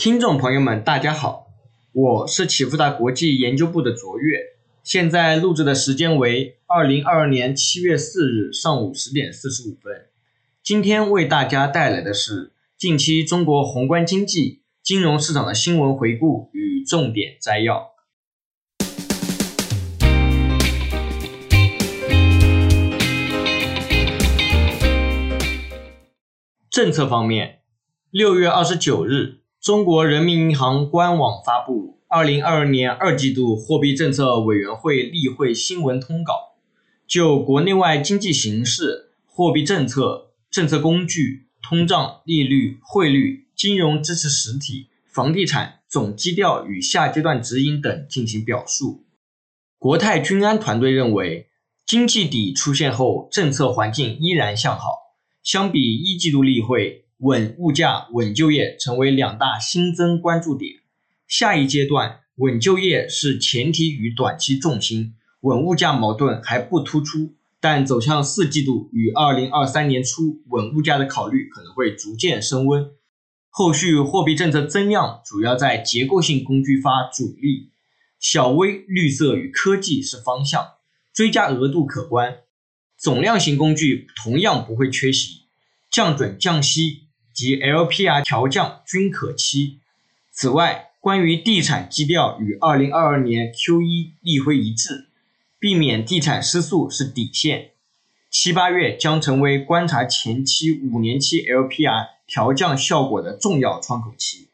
听众朋友们，大家好，我是启富达国际研究部的卓越，现在录制的时间为二零二二年七月四日上午十点四十五分。今天为大家带来的是近期中国宏观经济、金融市场的新闻回顾与重点摘要。政策方面，六月二十九日。中国人民银行官网发布《二零二二年二季度货币政策委员会例会新闻通稿》，就国内外经济形势、货币政策、政策工具、通胀、利率、汇率、金融支持实体、房地产总基调与下阶段指引等进行表述。国泰君安团队认为，经济底出现后，政策环境依然向好。相比一季度例会。稳物价、稳就业成为两大新增关注点。下一阶段，稳就业是前提与短期重心，稳物价矛盾还不突出，但走向四季度与二零二三年初稳物价的考虑可能会逐渐升温。后续货币政策增量主要在结构性工具发主力，小微、绿色与科技是方向，追加额度可观。总量型工具同样不会缺席，降准、降息。及 LPR 调降均可期。此外，关于地产基调与2022年 Q1 例会一致，避免地产失速是底线。七八月将成为观察前期五年期 LPR 调降效果的重要窗口期。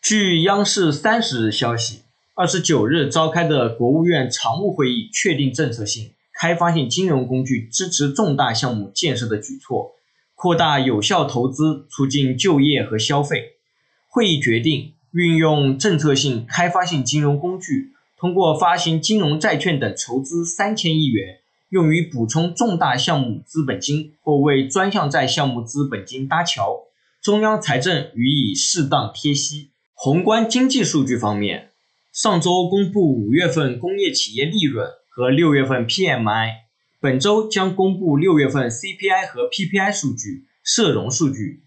据央视三十日消息，二十九日召开的国务院常务会议确定政策性、开发性金融工具支持重大项目建设的举措。扩大有效投资，促进就业和消费。会议决定运用政策性、开发性金融工具，通过发行金融债券等筹资三千亿元，用于补充重大项目资本金或为专项债项目资本金搭桥。中央财政予以适当贴息。宏观经济数据方面，上周公布五月份工业企业利润和六月份 PMI。本周将公布六月份 CPI 和 PPI 数据、社融数据。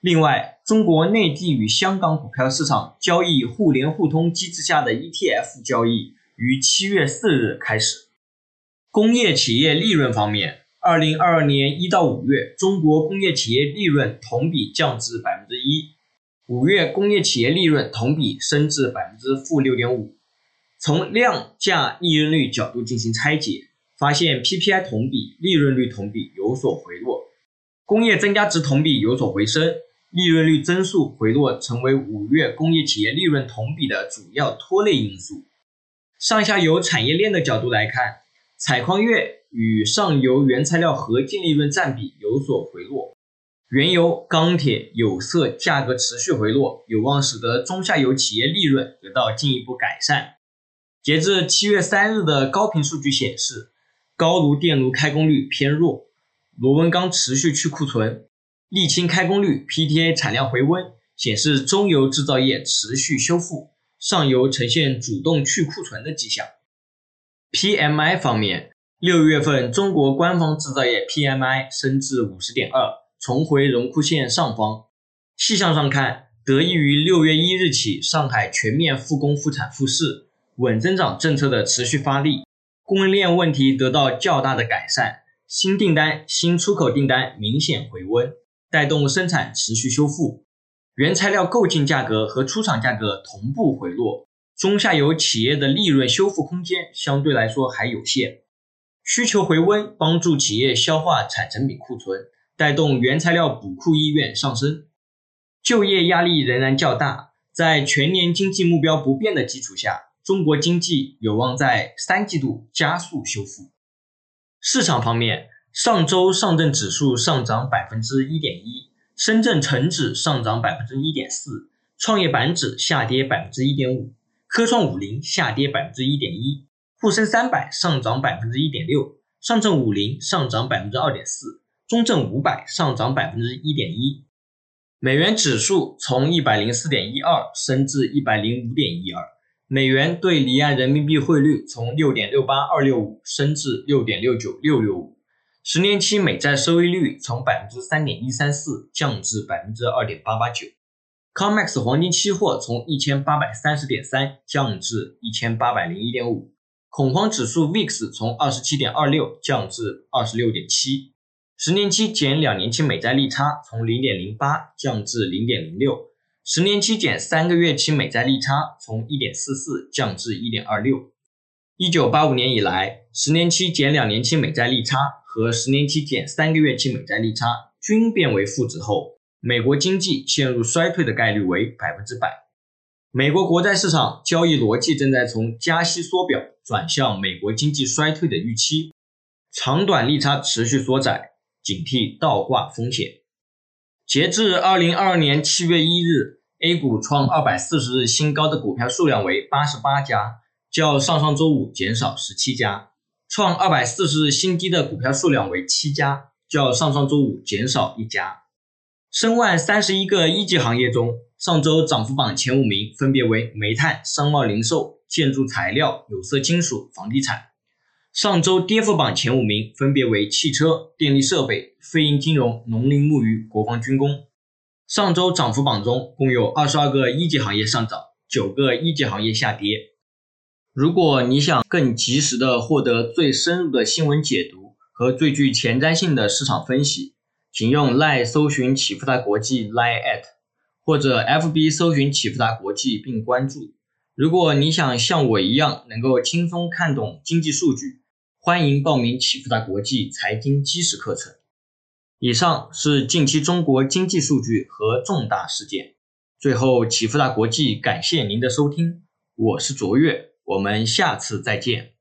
另外，中国内地与香港股票市场交易互联互通机制下的 ETF 交易于七月四日开始。工业企业利润方面，二零二二年一到五月，中国工业企业利润同比降至百分之一，五月工业企业利润同比升至百分之负六点五。从量价利润率角度进行拆解。发现 PPI 同比、利润率同比有所回落，工业增加值同比有所回升，利润率增速回落成为五月工业企业利润同比的主要拖累因素。上下游产业链的角度来看，采矿业与上游原材料合净利润占比有所回落，原油、钢铁、有色价格持续回落，有望使得中下游企业利润得到进一步改善。截至七月三日的高频数据显示。高炉电炉开工率偏弱，螺纹钢持续去库存，沥青开工率、PTA 产量回温，显示中游制造业持续修复，上游呈现主动去库存的迹象。PMI 方面，六月份中国官方制造业 PMI 升至五十点二，重回荣枯线上方。细项上看，得益于六月一日起上海全面复工复产复市，稳增长政策的持续发力。供应链问题得到较大的改善，新订单、新出口订单明显回温，带动生产持续修复。原材料购进价格和出厂价格同步回落，中下游企业的利润修复空间相对来说还有限。需求回温，帮助企业消化产成品库存，带动原材料补库意愿上升。就业压力仍然较大，在全年经济目标不变的基础下。中国经济有望在三季度加速修复。市场方面，上周上证指数上涨百分之一点一，深圳成指上涨百分之一点四，创业板指下跌百分之一点五，科创五零下跌百分之一点一，沪深三百上涨百分之一点六，上证五零上涨百分之二点四，中证五百上涨百分之一点一。美元指数从一百零四点一二升至一百零五点一二。美元对离岸人民币汇率从六点六八二六五升至六点六九六六五，十年期美债收益率从百分之三点一三四降至百分之二点八八九。COMEX 黄金期货从一千八百三十点三降至一千八百零一点五，恐慌指数 VIX 从二十七点二六降至二十六点七，十年期减两年期美债利差从零点零八降至零点零六，十年期减三个月期美债利差从一点四四降至一点二六。一九八五年以来，十年期减两年期美债利差和十年期减三个月期美债利差均变为负值后，美国经济陷入衰退的概率为百分之百。美国国债市场交易逻辑正在从加息缩表转向美国经济衰退的预期，长短利差持续缩窄，警惕倒挂风险。截至二零二二年七月一日，A 股创二百四十日新高的股票数量为八十八家。较上上周五减少十七家，创二百四十日新低的股票数量为七家，较上上周五减少一家。申万三十一个一级行业中，上周涨幅榜前五名分别为煤炭、商贸零售、建筑材料、有色金属、房地产。上周跌幅榜前五名分别为汽车、电力设备、非银金融、农林牧渔、国防军工。上周涨幅榜中共有二十二个一级行业上涨，九个一级行业下跌。如果你想更及时的获得最深入的新闻解读和最具前瞻性的市场分析，请用 Line 搜寻启富达国际 Line at，或者 FB 搜寻启富达国际并关注。如果你想像我一样能够轻松看懂经济数据，欢迎报名启富达国际财经基石课程。以上是近期中国经济数据和重大事件。最后，启富达国际感谢您的收听，我是卓越。我们下次再见。